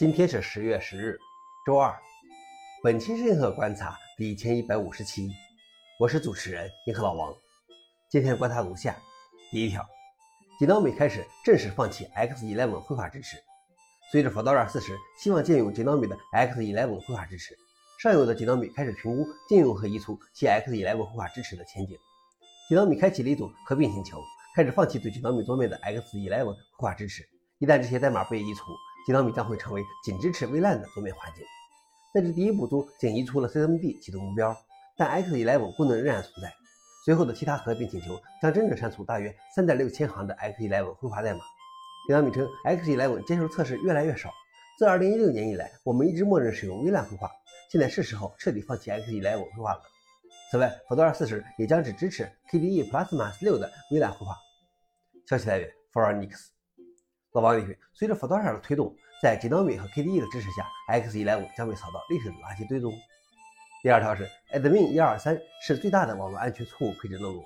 今天是十月十日，周二。本期是银河观察第一千一百五十期，我是主持人银河老王。今天观察如下：第一条，吉脑米开始正式放弃 X11 绘画支持。随着 Fedora 四十希望借用吉脑米的 X11 绘画支持，上游的吉脑米开始评估禁用和移除其 X11 绘画支持的前景。吉脑米开启了一组合并请求，开始放弃对吉脑米桌面的 X11 绘画支持。一旦这些代码被移除，吉脑米将会成为仅支持 VLAN 的桌面环境。在这第一步中，仅移除了 CMD 启动目标，但 X11 功能仍然存在。随后的其他合并请求将真正删除大约3.6千行的 X11 绘画代码。吉脑米称，X11 接受测试越来越少。自2016年以来，我们一直默认使用 VLAN 绘画，现在是时候彻底放弃 X11 绘画了。此外，Fedora 40也将只支持 KDE Plasma 6的 VLAN 绘画。消息来源 Forerix 老王点评：随着 Fedora 的推动，在 Gnome 和 KDE 的支持下，X11 将被扫到历史的垃圾堆中。第二条是 Admin 123是最大的网络安全错误配置漏洞。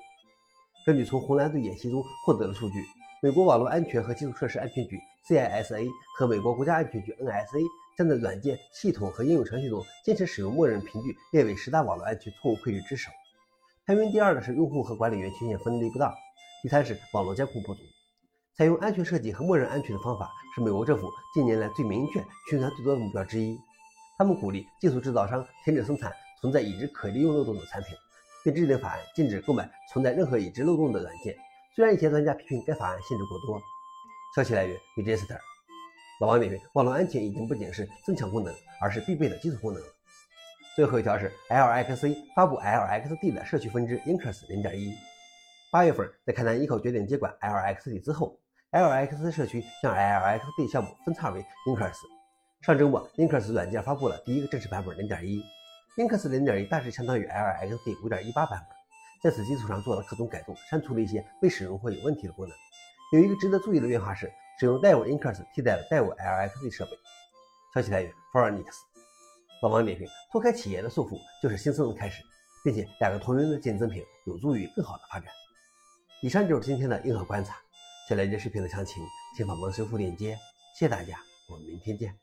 根据从红蓝队演习中获得的数据，美国网络安全和基础设施安全局 CISA 和美国国家安全局 NSA 将在软件、系统和应用程序中坚持使用默认频率列为十大网络安全错误配置之首。排名第二的是用户和管理员权限分离不当，第三是网络监控不足。采用安全设计和默认安全的方法是美国政府近年来最明确、宣传最多的目标之一。他们鼓励技术制造商停止生产存在已知可利用漏洞的产品，并制定法案禁止购买存在任何已知漏洞的软件。虽然一些专家批评该法案限制过多。消息来源：Register 老王点评：网络安全已经不仅是增强功能，而是必备的基础功能。最后一条是 LXC 发布 LXD 的社区分支 Incus 0.1。八月份，在开南依靠决定接管 LXD 之后。LX 社区将 LXD 项目分叉为 Incus。上周末，Incus 软件发布了第一个正式版本0.1。Incus 0.1大致相当于 LXD 5.18版本，在此基础上做了各种改动，删除了一些未使用或有问题的功能。有一个值得注意的变化是，使用 Dev Incus 替代了 Dev LXD 设备。消息来源 f o r e n i x 老王点评：脱开企业的束缚就是新生的开始，并且两个同源的竞争品有助于更好的发展。以上就是今天的硬核观察。想了解视频的详情，请访问修复链接。谢谢大家，我们明天见。